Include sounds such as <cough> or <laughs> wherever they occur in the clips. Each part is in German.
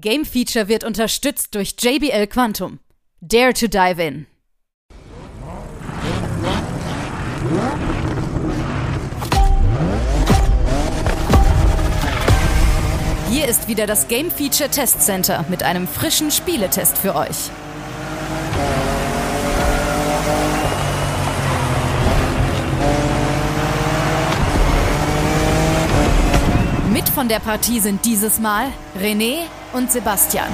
Game Feature wird unterstützt durch JBL Quantum. Dare to dive in. Hier ist wieder das Game Feature Test Center mit einem frischen Spieletest für euch. Mit von der Partie sind dieses Mal René und Sebastian.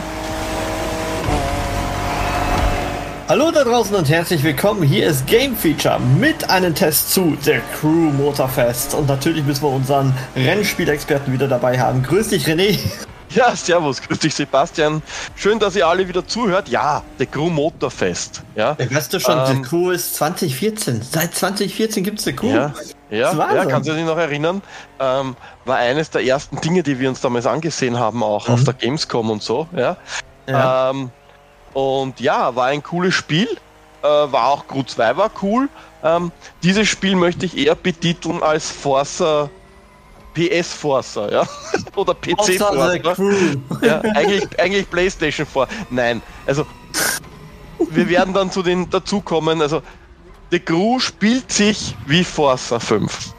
Hallo da draußen und herzlich willkommen. Hier ist Game Feature mit einem Test zu der Crew Motorfest. Und natürlich müssen wir unseren Rennspielexperten wieder dabei haben. Grüß dich, René. Ja, servus, grüß dich Sebastian. Schön, dass ihr alle wieder zuhört. Ja, der Crew Motorfest. Ja, ja weißt du schon, ähm, die Crew ist 2014. Seit 2014 gibt es eine Crew. Ja, ja, ja, kannst du dich noch erinnern? Ähm, war eines der ersten Dinge, die wir uns damals angesehen haben, auch mhm. auf der Gamescom und so. Ja. ja. Ähm, und ja, war ein cooles Spiel. Äh, war auch Crew 2 war cool. Ähm, dieses Spiel möchte ich eher betiteln als Forza PS Forza, ja. <laughs> Oder PC Forza. <laughs> Ja, eigentlich, eigentlich PlayStation 4. Nein, also wir werden dann zu den dazukommen. Also The Crew spielt sich wie Forza 5.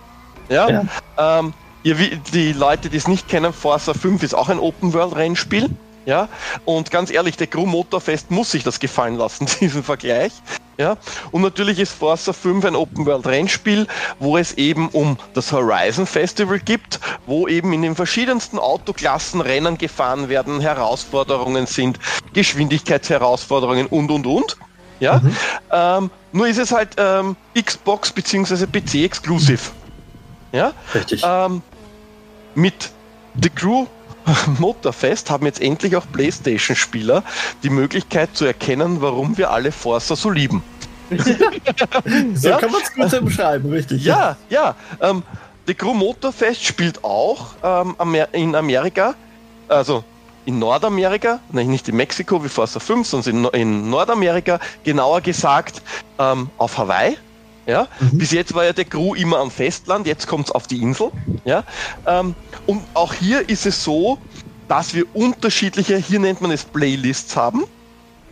Ja. ja. Ähm, ihr, die Leute, die es nicht kennen, Forza 5 ist auch ein Open World Rennspiel. Ja, und ganz ehrlich, der Crew Motorfest muss sich das gefallen lassen, <laughs> diesen Vergleich. Ja, und natürlich ist Forza 5 ein Open World Rennspiel, wo es eben um das Horizon Festival gibt, wo eben in den verschiedensten Autoklassen Rennen gefahren werden, Herausforderungen sind, Geschwindigkeitsherausforderungen und und und. Ja, mhm. ähm, nur ist es halt ähm, Xbox bzw. PC exklusiv. Ja, richtig. Ähm, mit The Crew <laughs> Motorfest haben jetzt endlich auch PlayStation-Spieler die Möglichkeit zu erkennen, warum wir alle Forza so lieben. <laughs> so ja? kann man es gut beschreiben, richtig. Ja, ja. Ähm, The Crew Motorfest spielt auch ähm, in Amerika, also in Nordamerika, nein, nicht in Mexiko wie Forza 5, sondern in, in Nordamerika, genauer gesagt ähm, auf Hawaii. Ja? Mhm. Bis jetzt war ja der Crew immer am Festland, jetzt kommt es auf die Insel. Ja? Ähm, und auch hier ist es so, dass wir unterschiedliche, hier nennt man es Playlists haben,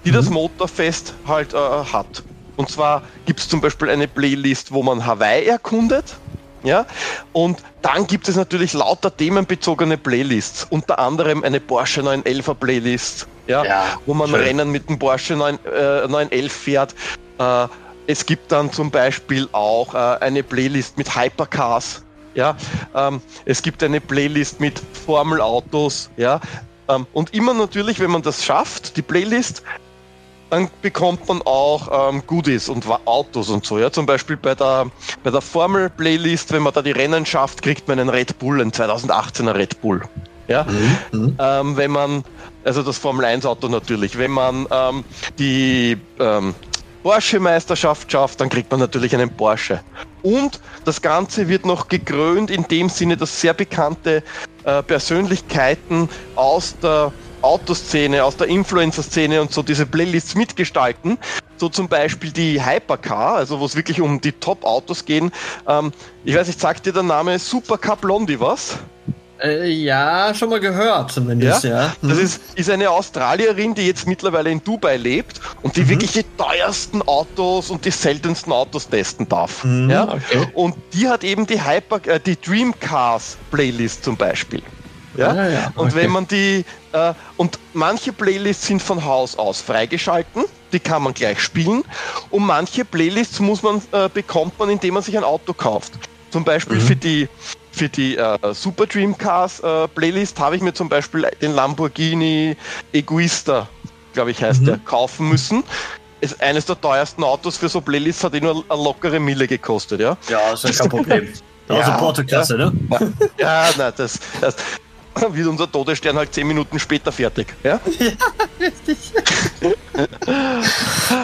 die mhm. das Motorfest halt äh, hat. Und zwar gibt es zum Beispiel eine Playlist, wo man Hawaii erkundet. Ja, und dann gibt es natürlich lauter themenbezogene Playlists, unter anderem eine Porsche 911er Playlist, ja, ja wo man schön. Rennen mit dem Porsche 9, äh, 911 fährt. Äh, es gibt dann zum Beispiel auch äh, eine Playlist mit Hypercars. Ja, ähm, es gibt eine Playlist mit Formelautos. Ja, ähm, und immer natürlich, wenn man das schafft, die Playlist, dann bekommt man auch ähm, Goodies und Autos und so. Ja, zum Beispiel bei der bei der Formel Playlist, wenn man da die Rennen schafft, kriegt man einen Red Bull, einen 2018er Red Bull. Ja, mhm. mhm. ähm, wenn man also das Formel 1 Auto natürlich, wenn man ähm, die ähm, Porsche-Meisterschaft schafft, dann kriegt man natürlich einen Porsche. Und das Ganze wird noch gekrönt in dem Sinne, dass sehr bekannte äh, Persönlichkeiten aus der Autoszene, aus der Influencer-Szene und so diese Playlists mitgestalten. So zum Beispiel die Hypercar, also wo es wirklich um die Top-Autos gehen. Ähm, ich weiß nicht, sagt dir der Name Supercar Blondie was? Äh, ja, schon mal gehört zumindest, ja. ja. Das mhm. ist, ist eine Australierin, die jetzt mittlerweile in Dubai lebt und die mhm. wirklich die teuersten Autos und die seltensten Autos testen darf. Mhm, ja? Okay. Und die hat eben die Hyper, äh, die Dream Cars Playlist zum Beispiel. Ja? Ja. Okay. Und wenn man die, äh, und manche Playlists sind von Haus aus freigeschalten, die kann man gleich spielen. Und manche Playlists muss man, äh, bekommt man, indem man sich ein Auto kauft. Zum Beispiel mhm. für die für die äh, Super Dream Cars äh, Playlist habe ich mir zum Beispiel den Lamborghini Egoista, glaube ich heißt mhm. der, kaufen müssen. Ist eines der teuersten Autos für so Playlists, hat eh nur eine lockere Mille gekostet, ja? Ja, ist ja kein <laughs> Problem. Also ja, Portoklasse, ja. ne? Ja, nein, das, das <laughs> wird unser Todesstern halt zehn Minuten später fertig. Ja, <laughs> ja richtig. <laughs>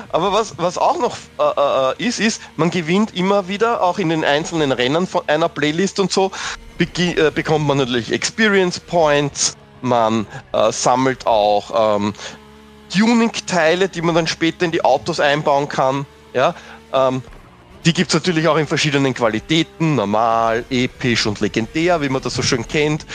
Aber was, was auch noch äh, äh, ist, ist, man gewinnt immer wieder, auch in den einzelnen Rennen von einer Playlist und so, äh, bekommt man natürlich Experience Points, man äh, sammelt auch ähm, Tuning-Teile, die man dann später in die Autos einbauen kann. Ja, ähm, die gibt es natürlich auch in verschiedenen Qualitäten, normal, episch und legendär, wie man das so schön kennt.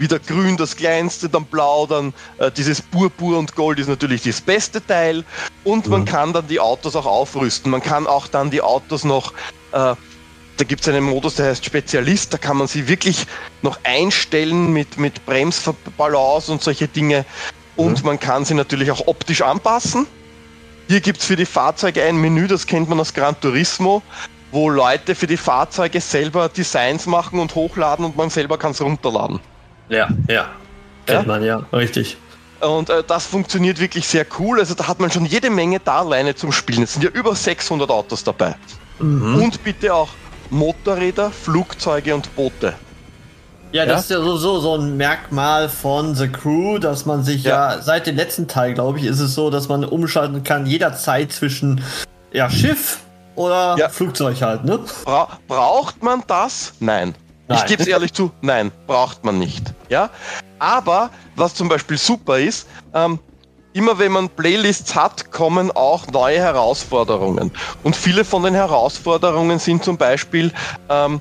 Wieder grün das kleinste, dann blau, dann äh, dieses Purpur und Gold ist natürlich das beste Teil. Und man kann dann die Autos auch aufrüsten. Man kann auch dann die Autos noch äh, da gibt es einen Modus, der heißt Spezialist, da kann man sie wirklich noch einstellen mit, mit Bremsbalance und solche Dinge. Und mhm. man kann sie natürlich auch optisch anpassen. Hier gibt es für die Fahrzeuge ein Menü, das kennt man aus Gran Turismo, wo Leute für die Fahrzeuge selber Designs machen und hochladen und man selber kann es runterladen. Ja, ja. Kennt ja? man, ja, richtig. Und äh, das funktioniert wirklich sehr cool. Also da hat man schon jede Menge da alleine zum Spielen. Es sind ja über 600 Autos dabei. Mhm. Und bitte auch Motorräder, Flugzeuge und Boote. Ja, das ja? ist ja so, so, ein Merkmal von The Crew, dass man sich ja, ja seit dem letzten Teil, glaube ich, ist es so, dass man umschalten kann jederzeit zwischen ja, Schiff oder ja. Flugzeug halt, ne? Bra braucht man das? Nein. Nein. Ich gebe es ehrlich zu, nein, braucht man nicht. Ja? Aber was zum Beispiel super ist, ähm, immer wenn man Playlists hat, kommen auch neue Herausforderungen. Und viele von den Herausforderungen sind zum Beispiel ähm,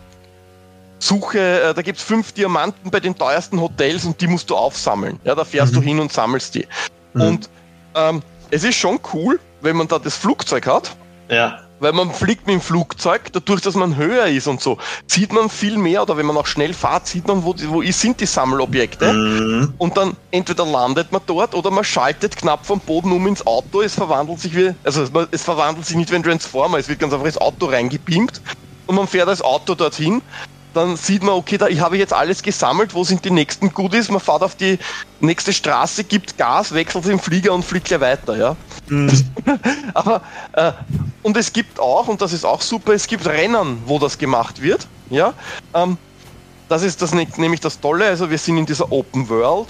Suche, äh, da gibt es fünf Diamanten bei den teuersten Hotels und die musst du aufsammeln. Ja, da fährst mhm. du hin und sammelst die. Mhm. Und ähm, es ist schon cool, wenn man da das Flugzeug hat. Ja weil man fliegt mit dem Flugzeug, dadurch, dass man höher ist und so, sieht man viel mehr oder wenn man auch schnell fährt, sieht man, wo, wo sind die Sammelobjekte. Mhm. und dann entweder landet man dort oder man schaltet knapp vom Boden um ins Auto, es verwandelt sich wie, also es verwandelt sich nicht wie ein Transformer, es wird ganz einfach ins Auto reingebeamt und man fährt das Auto dorthin dann sieht man, okay, da ich habe jetzt alles gesammelt, wo sind die nächsten Goodies? Man fährt auf die nächste Straße, gibt Gas, wechselt den Flieger und fliegt gleich weiter, ja. Mhm. <laughs> Aber äh, und es gibt auch, und das ist auch super, es gibt Rennen, wo das gemacht wird, ja. Ähm, das ist das nämlich das Tolle, also wir sind in dieser Open World.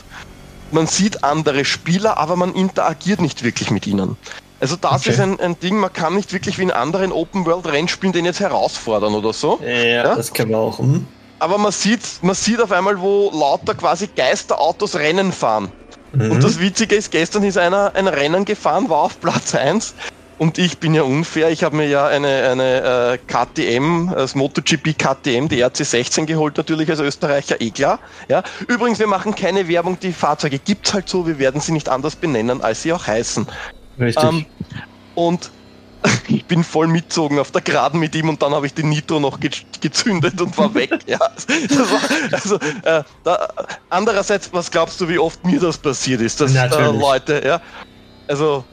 Man sieht andere Spieler, aber man interagiert nicht wirklich mit ihnen. Also das okay. ist ein, ein Ding, man kann nicht wirklich wie in anderen Open-World-Rennspielen den jetzt herausfordern oder so. Ja, ja? das können wir auch. Hm? Aber man sieht, man sieht auf einmal, wo lauter quasi Geisterautos Rennen fahren. Mhm. Und das Witzige ist, gestern ist einer ein Rennen gefahren, war auf Platz 1 und ich bin ja unfair. Ich habe mir ja eine, eine äh, KTM, das MotoGP KTM, die RC16 geholt, natürlich als Österreicher, eh klar. Ja. Übrigens, wir machen keine Werbung, die Fahrzeuge gibt's halt so, wir werden sie nicht anders benennen, als sie auch heißen. Richtig. Ähm, und <laughs> ich bin voll mitzogen auf der Geraden mit ihm und dann habe ich den Nitro noch ge gezündet und war weg. <laughs> ja, war, also, äh, da, andererseits, was glaubst du, wie oft mir das passiert ist, dass äh, Leute, ja, also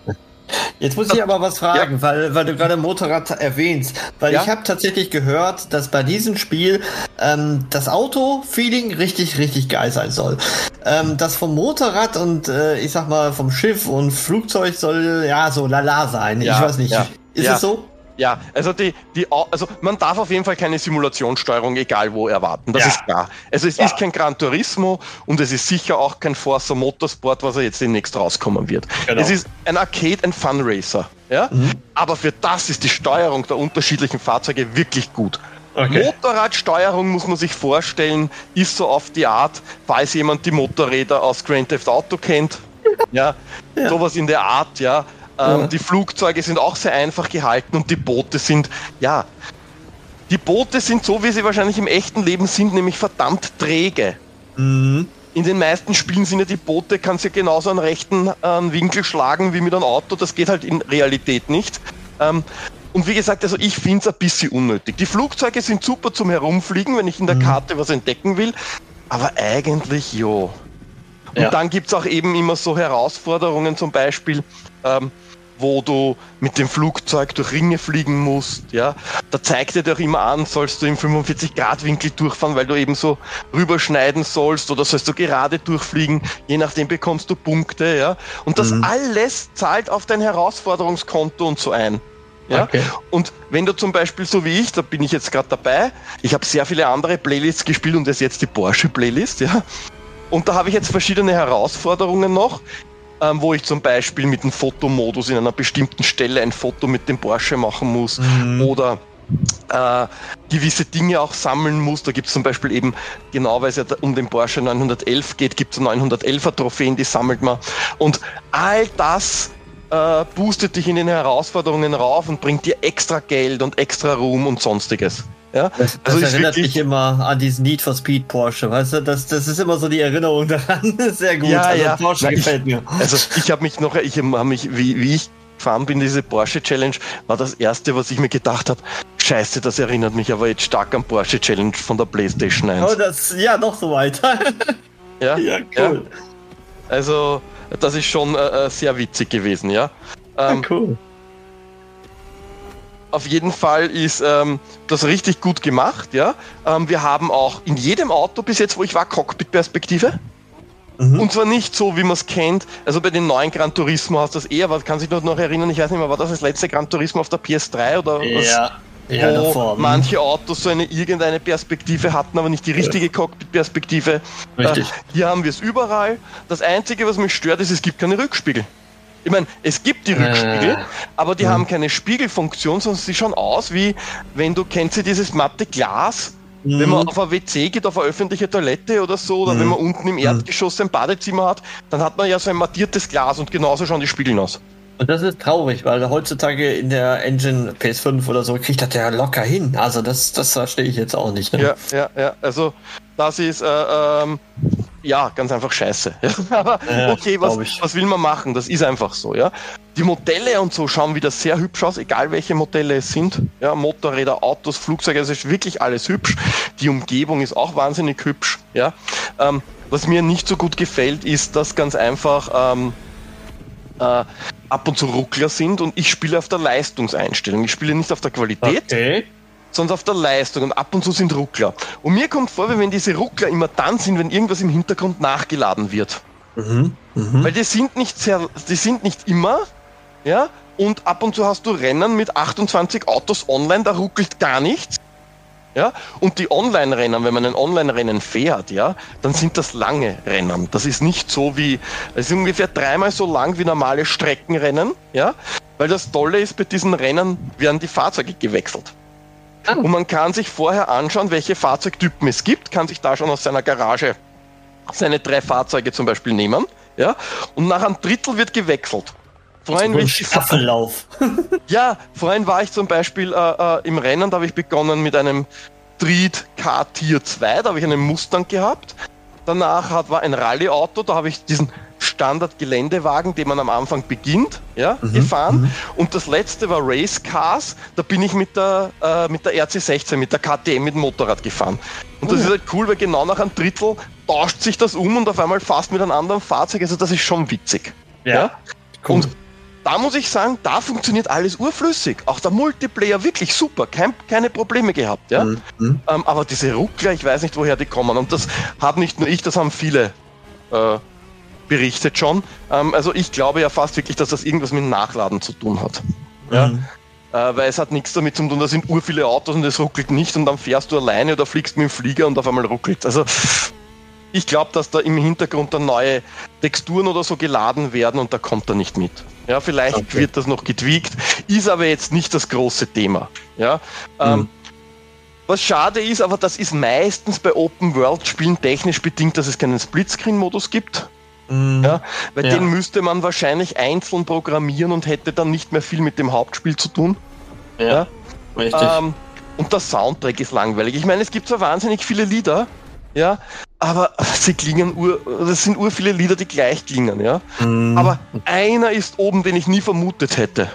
Jetzt muss ich aber was fragen, ja. weil, weil du gerade Motorrad erwähnst. Weil ja? ich habe tatsächlich gehört, dass bei diesem Spiel ähm, das Auto-Feeling richtig, richtig geil sein soll. Ähm, das vom Motorrad und äh, ich sag mal vom Schiff und Flugzeug soll ja so lala sein. Ja, ich weiß nicht. Ist es so? Ja, also die, die, also man darf auf jeden Fall keine Simulationssteuerung, egal wo, erwarten. Das ja. ist klar. Also es ja. ist kein Gran Turismo und es ist sicher auch kein Forza Motorsport, was er jetzt demnächst rauskommen wird. Genau. Es ist ein Arcade, ein Fun Racer. Ja? Mhm. Aber für das ist die Steuerung der unterschiedlichen Fahrzeuge wirklich gut. Okay. Motorradsteuerung muss man sich vorstellen, ist so auf die Art, falls jemand die Motorräder aus Grand Theft Auto kennt. <laughs> Ja, ja. sowas in der Art, ja. Ähm, ja. Die Flugzeuge sind auch sehr einfach gehalten und die Boote sind, ja, die Boote sind so, wie sie wahrscheinlich im echten Leben sind, nämlich verdammt träge. Mhm. In den meisten Spielen sind ja die Boote, kannst ja genauso einen rechten äh, Winkel schlagen wie mit einem Auto, das geht halt in Realität nicht. Ähm, und wie gesagt, also ich finde es ein bisschen unnötig. Die Flugzeuge sind super zum Herumfliegen, wenn ich in der mhm. Karte was entdecken will, aber eigentlich jo. Und ja. dann gibt es auch eben immer so Herausforderungen, zum Beispiel, ähm, wo du mit dem Flugzeug durch Ringe fliegen musst, ja, da zeigt er dir auch immer an, sollst du im 45-Grad-Winkel durchfahren, weil du eben so rüberschneiden sollst oder sollst du gerade durchfliegen, je nachdem bekommst du Punkte, ja. Und das mhm. alles zahlt auf dein Herausforderungskonto und so ein. Ja? Okay. Und wenn du zum Beispiel so wie ich, da bin ich jetzt gerade dabei, ich habe sehr viele andere Playlists gespielt und das ist jetzt die Porsche-Playlist, ja. Und da habe ich jetzt verschiedene Herausforderungen noch ähm, wo ich zum Beispiel mit dem Fotomodus in einer bestimmten Stelle ein Foto mit dem Porsche machen muss mhm. oder äh, gewisse Dinge auch sammeln muss. Da gibt es zum Beispiel eben, genau weil es ja um den Porsche 911 geht, gibt es 911er Trophäen, die sammelt man. Und all das äh, boostet dich in den Herausforderungen rauf und bringt dir extra Geld und extra Ruhm und sonstiges. Ja? Das, das also erinnert mich immer an diesen Need for Speed Porsche, weißt du? Das, das ist immer so die Erinnerung <laughs> daran. Sehr gut. Ja, also ja. Porsche gefällt mir. Also ich habe mich noch, ich habe mich, wie, wie ich gefahren bin, diese Porsche Challenge, war das erste, was ich mir gedacht habe. Scheiße, das erinnert mich aber jetzt stark an Porsche Challenge von der PlayStation 1. Oh, das, ja, noch so weiter. <laughs> ja, ja, cool. Ja. Also, das ist schon äh, äh sehr witzig gewesen, ja. Ähm, ja cool. Auf jeden Fall ist ähm, das richtig gut gemacht, ja. Ähm, wir haben auch in jedem Auto bis jetzt, wo ich war, Cockpit-Perspektive. Mhm. Und zwar nicht so, wie man es kennt. Also bei den neuen Gran Turismo hast du das eher, was kann sich noch erinnern, ich weiß nicht mehr, war das das letzte Gran Turismo auf der PS3 oder was? Ja. Ja, wo davor, manche Autos so eine irgendeine Perspektive hatten, aber nicht die richtige Cockpit-Perspektive. Richtig. Äh, hier haben wir es überall. Das Einzige, was mich stört, ist, es gibt keine Rückspiegel. Ich meine, es gibt die Rückspiegel, äh, aber die mh. haben keine Spiegelfunktion, sondern sie schauen aus wie, wenn du kennst du dieses matte Glas, Mhm. Wenn man mhm. auf ein WC geht, auf eine öffentliche Toilette oder so, oder mhm. wenn man unten im Erdgeschoss ein Badezimmer hat, dann hat man ja so ein mattiertes Glas und genauso schauen die Spiegeln aus. Und das ist traurig, weil heutzutage in der Engine PS5 oder so kriegt das ja locker hin. Also das, das verstehe ich jetzt auch nicht. Ne? Ja, ja, ja. Also das ist äh, ähm, ja ganz einfach scheiße. <laughs> Aber ja, okay, was, was will man machen? Das ist einfach so, ja. Die Modelle und so schauen wieder sehr hübsch aus, egal welche Modelle es sind. Ja, Motorräder, Autos, Flugzeuge, also ist wirklich alles hübsch. Die Umgebung ist auch wahnsinnig hübsch. Ja. Ähm, was mir nicht so gut gefällt, ist, dass ganz einfach ähm, äh, ab und zu Ruckler sind und ich spiele auf der Leistungseinstellung. Ich spiele nicht auf der Qualität. Okay sondern auf der Leistung und ab und zu sind Ruckler. Und mir kommt vor, wie wenn diese Ruckler immer dann sind, wenn irgendwas im Hintergrund nachgeladen wird. Mhm. Mhm. Weil die sind nicht sehr, die sind nicht immer, ja, und ab und zu hast du Rennen mit 28 Autos online, da ruckelt gar nichts. Ja, und die Online-Rennen, wenn man ein Online-Rennen fährt, ja, dann sind das lange Rennen. Das ist nicht so wie, es ist ungefähr dreimal so lang wie normale Streckenrennen, ja, weil das Tolle ist, bei diesen Rennen werden die Fahrzeuge gewechselt. Ah. Und man kann sich vorher anschauen, welche Fahrzeugtypen es gibt, kann sich da schon aus seiner Garage seine drei Fahrzeuge zum Beispiel nehmen, ja, und nach einem Drittel wird gewechselt. Vorhin so ein Staffellauf. <laughs> ja, vorhin war ich zum Beispiel äh, äh, im Rennen, da habe ich begonnen mit einem Street K Tier 2, da habe ich einen Mustang gehabt. Danach hat, war ein Rallye-Auto, da habe ich diesen Standard-Geländewagen, den man am Anfang beginnt, ja, mhm, gefahren. Mhm. Und das letzte war Race Cars, da bin ich mit der, äh, mit der RC16, mit der KTM, mit dem Motorrad gefahren. Und das oh. ist halt cool, weil genau nach einem Drittel tauscht sich das um und auf einmal fast mit einem anderen Fahrzeug. Also das ist schon witzig. Ja. ja? Cool. Und da muss ich sagen, da funktioniert alles urflüssig. Auch der Multiplayer wirklich super, kein, keine Probleme gehabt. Ja? Mhm. Ähm, aber diese Ruckler, ich weiß nicht, woher die kommen. Und das habe nicht nur ich, das haben viele äh, berichtet schon. Ähm, also ich glaube ja fast wirklich, dass das irgendwas mit Nachladen zu tun hat. Ja? Mhm. Äh, weil es hat nichts damit zu tun, da sind ur viele Autos und es ruckelt nicht und dann fährst du alleine oder fliegst mit dem Flieger und auf einmal ruckelt. Also ich glaube, dass da im Hintergrund dann neue Texturen oder so geladen werden und da kommt er nicht mit. Ja, vielleicht okay. wird das noch getweakt, ist aber jetzt nicht das große Thema. Ja, ähm, mhm. was schade ist, aber das ist meistens bei Open World Spielen technisch bedingt, dass es keinen Splitscreen-Modus gibt. Mhm. Ja, weil ja. den müsste man wahrscheinlich einzeln programmieren und hätte dann nicht mehr viel mit dem Hauptspiel zu tun. Ja, ja? richtig. Ähm, und der Soundtrack ist langweilig. Ich meine, es gibt zwar wahnsinnig viele Lieder, ja, aber sie klingen ur, das sind ur viele Lieder, die gleich klingen, ja. Mm. Aber einer ist oben, den ich nie vermutet hätte.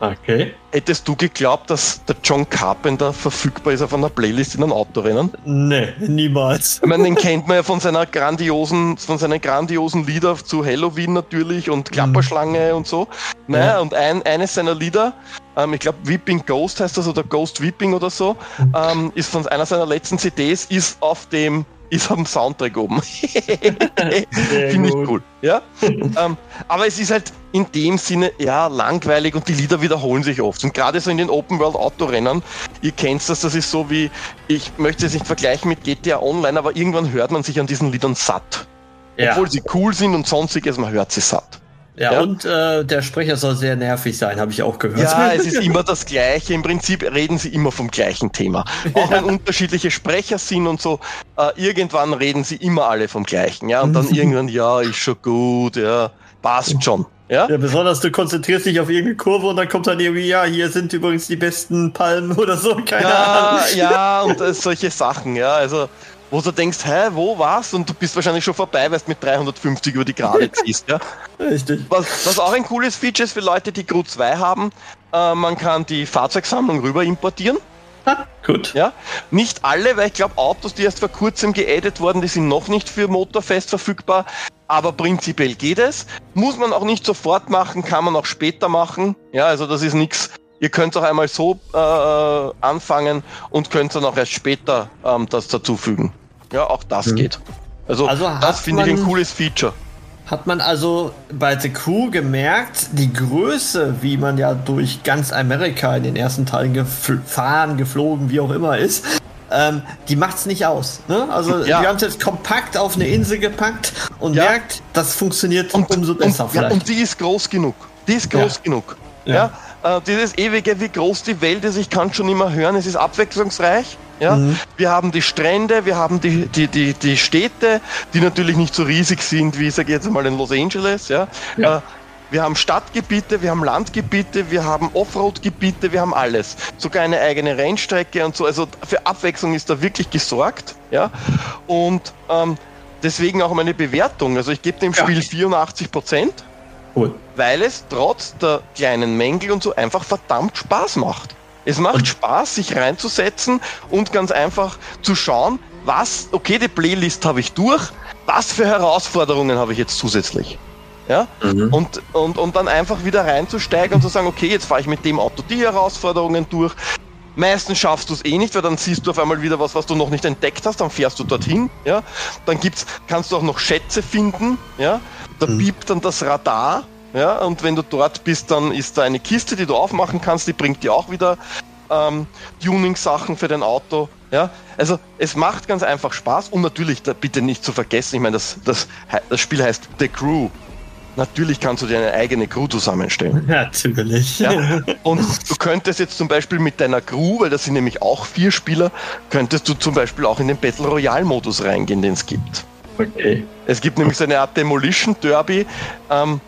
Okay. Hättest du geglaubt, dass der John Carpenter verfügbar ist auf einer Playlist in einem Autorennen? Nee, niemals. Ich meine, den kennt man ja von seiner grandiosen, von seinen grandiosen Lieder zu Halloween natürlich und Klapperschlange mm. und so. Naja, ja. und ein, eines seiner Lieder, ähm, ich glaube Weeping Ghost heißt das oder Ghost Weeping oder so, mhm. ähm, ist von einer seiner letzten CDs, ist auf dem ist am Soundtrack oben. <laughs> Finde ich cool. Ja? <laughs> ähm, aber es ist halt in dem Sinne ja langweilig und die Lieder wiederholen sich oft. Und gerade so in den Open World Autorennen, ihr kennt das, das ist so wie, ich möchte es nicht vergleichen mit GTA Online, aber irgendwann hört man sich an diesen Liedern satt. Ja. Obwohl sie cool sind und sonstiges, man hört sie satt. Ja, ja, und äh, der Sprecher soll sehr nervig sein, habe ich auch gehört. Ja, <laughs> es ist immer das Gleiche. Im Prinzip reden sie immer vom gleichen Thema. Auch wenn unterschiedliche Sprecher sind und so, äh, irgendwann reden sie immer alle vom Gleichen. Ja, und dann <laughs> irgendwann, ja, ist schon gut, ja, passt schon. Ja? ja, besonders du konzentrierst dich auf irgendeine Kurve und dann kommt dann irgendwie, ja, hier sind übrigens die besten Palmen <laughs> oder so, keine ja, Ahnung. Ja, und äh, solche Sachen, ja, also wo du denkst, hä, wo was? Und du bist wahrscheinlich schon vorbei, weil du mit 350 über die Gerade <laughs> ziehst, ja. Richtig. Was, was auch ein cooles Feature ist für Leute, die Crew 2 haben, äh, man kann die Fahrzeugsammlung rüber importieren. Gut. Ja, nicht alle, weil ich glaube, Autos, die erst vor kurzem geaddet wurden, die sind noch nicht für Motorfest verfügbar. Aber prinzipiell geht es. Muss man auch nicht sofort machen, kann man auch später machen. Ja, also das ist nichts. Ihr könnt auch einmal so äh, anfangen und könnt dann auch erst später ähm, das dazufügen. Ja, auch das mhm. geht. Also, also das finde ich ein cooles Feature. Hat man also bei The Crew gemerkt, die Größe, wie man ja durch ganz Amerika in den ersten Teilen gefahren, geflogen, wie auch immer ist, ähm, die macht's nicht aus. Ne? Also ja. wir haben es jetzt kompakt auf eine Insel gepackt und ja. merkt, das funktioniert und, umso besser und, vielleicht. Ja, und die ist groß genug. Die ist groß genug. Ja. Äh, dieses ewige, wie groß die Welt ist, ich kann schon immer hören, es ist abwechslungsreich. Ja? Mhm. Wir haben die Strände, wir haben die, die, die, die Städte, die natürlich nicht so riesig sind wie, sage ich jetzt mal, in Los Angeles. Ja? ja. Äh, wir haben Stadtgebiete, wir haben Landgebiete, wir haben Offroad-Gebiete, wir haben alles. Sogar eine eigene Rennstrecke und so. Also für Abwechslung ist da wirklich gesorgt. Ja? Und ähm, deswegen auch meine Bewertung. Also ich gebe dem Spiel ja. 84 Prozent. Cool. Weil es trotz der kleinen Mängel und so einfach verdammt Spaß macht. Es macht und Spaß, sich reinzusetzen und ganz einfach zu schauen, was, okay, die Playlist habe ich durch, was für Herausforderungen habe ich jetzt zusätzlich. Ja? Mhm. Und, und, und dann einfach wieder reinzusteigen und zu sagen, okay, jetzt fahre ich mit dem Auto die Herausforderungen durch. Meistens schaffst du es eh nicht, weil dann siehst du auf einmal wieder was, was du noch nicht entdeckt hast, dann fährst du dorthin, ja. Dann gibt's, kannst du auch noch Schätze finden, ja. Da mhm. piept dann das Radar, ja. Und wenn du dort bist, dann ist da eine Kiste, die du aufmachen kannst, die bringt dir auch wieder ähm, Tuning-Sachen für dein Auto. Ja, also es macht ganz einfach Spaß und natürlich bitte nicht zu vergessen, ich meine, das, das, das Spiel heißt The Crew. Natürlich kannst du dir eine eigene Crew zusammenstellen. Natürlich. Ja? Und du könntest jetzt zum Beispiel mit deiner Crew, weil das sind nämlich auch vier Spieler, könntest du zum Beispiel auch in den Battle Royale Modus reingehen, den es gibt. Okay. Es gibt nämlich so eine Art Demolition Derby. Ähm,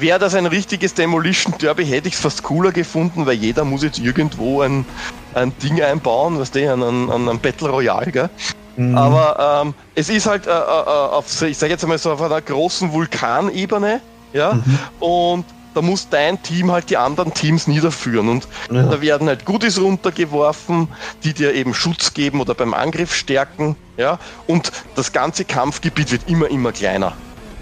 Wäre das ein richtiges Demolition Derby, hätte ich es fast cooler gefunden, weil jeder muss jetzt irgendwo ein, ein Ding einbauen, was der an, an, an Battle Royale, gell? Mhm. Aber ähm, es ist halt äh, äh, auf, ich sage jetzt einmal so auf einer großen Vulkanebene, ja, mhm. und da muss dein Team halt die anderen Teams niederführen und ja. da werden halt Goodies runtergeworfen, die dir eben Schutz geben oder beim Angriff stärken, ja, und das ganze Kampfgebiet wird immer, immer kleiner.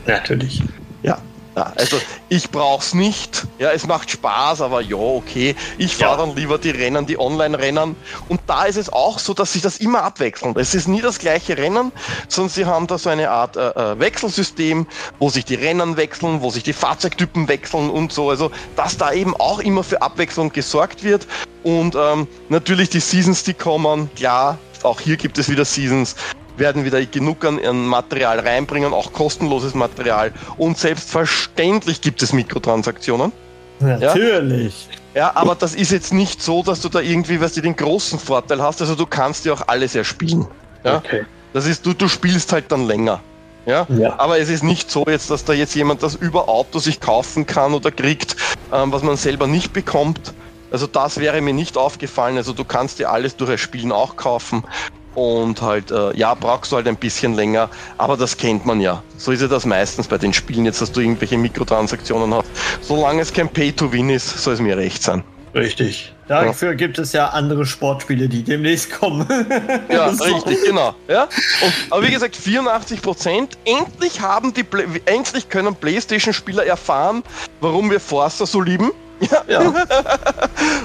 Natürlich. Ja, ja, also ich brauch's nicht. Ja, es macht Spaß, aber ja, okay. Ich fahre ja. dann lieber die Rennen, die Online-Rennen. Und da ist es auch so, dass sich das immer abwechselt. Es ist nie das gleiche Rennen, sondern sie haben da so eine Art äh, äh, Wechselsystem, wo sich die Rennen wechseln, wo sich die Fahrzeugtypen wechseln und so. Also, dass da eben auch immer für Abwechslung gesorgt wird. Und ähm, natürlich die Seasons, die kommen, klar, auch hier gibt es wieder Seasons werden wieder genug an, an Material reinbringen, auch kostenloses Material. Und selbstverständlich gibt es Mikrotransaktionen. Natürlich. Ja? ja, aber das ist jetzt nicht so, dass du da irgendwie, was den großen Vorteil hast. Also du kannst ja auch alles erspielen. Ja? Okay. Das ist, du, du spielst halt dann länger. Ja? ja? Aber es ist nicht so jetzt, dass da jetzt jemand das über Auto sich kaufen kann oder kriegt, ähm, was man selber nicht bekommt. Also das wäre mir nicht aufgefallen. Also du kannst dir alles durch das Spielen auch kaufen und halt, äh, ja, brauchst du halt ein bisschen länger, aber das kennt man ja. So ist ja das meistens bei den Spielen, jetzt dass du irgendwelche Mikrotransaktionen hast. Solange es kein Pay-to-Win ist, soll es mir recht sein. Richtig. Dafür ja. gibt es ja andere Sportspiele, die demnächst kommen. <laughs> ja, so. richtig, genau. Ja? Und, aber wie gesagt, 84 Prozent. Endlich haben die, endlich können PlayStation-Spieler erfahren, warum wir Forza so lieben. <laughs> Ja. ja.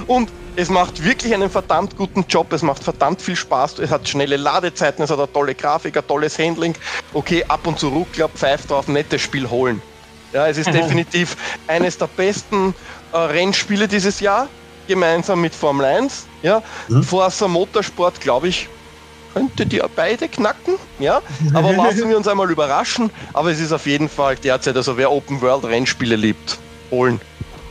und es macht wirklich einen verdammt guten Job, es macht verdammt viel Spaß, es hat schnelle Ladezeiten, es hat eine tolle Grafik, ein tolles Handling. Okay, ab und zu Ruckklapp, pfeift drauf, nettes Spiel holen. Ja, es ist mhm. definitiv eines der besten äh, Rennspiele dieses Jahr, gemeinsam mit Formel 1. Ja, mhm. Forza Motorsport, glaube ich, könnte die beide knacken, ja. Aber <laughs> lassen wir uns einmal überraschen. Aber es ist auf jeden Fall derzeit, also wer Open World Rennspiele liebt, holen.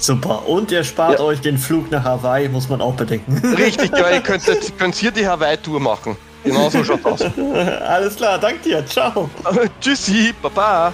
Super. Und ihr spart ja. euch den Flug nach Hawaii, muss man auch bedenken. <laughs> Richtig, ja, ihr könnt, könnt hier die Hawaii-Tour machen. Genau so schaut aus. <laughs> Alles klar, danke dir. Ciao. <laughs> Tschüssi, Baba.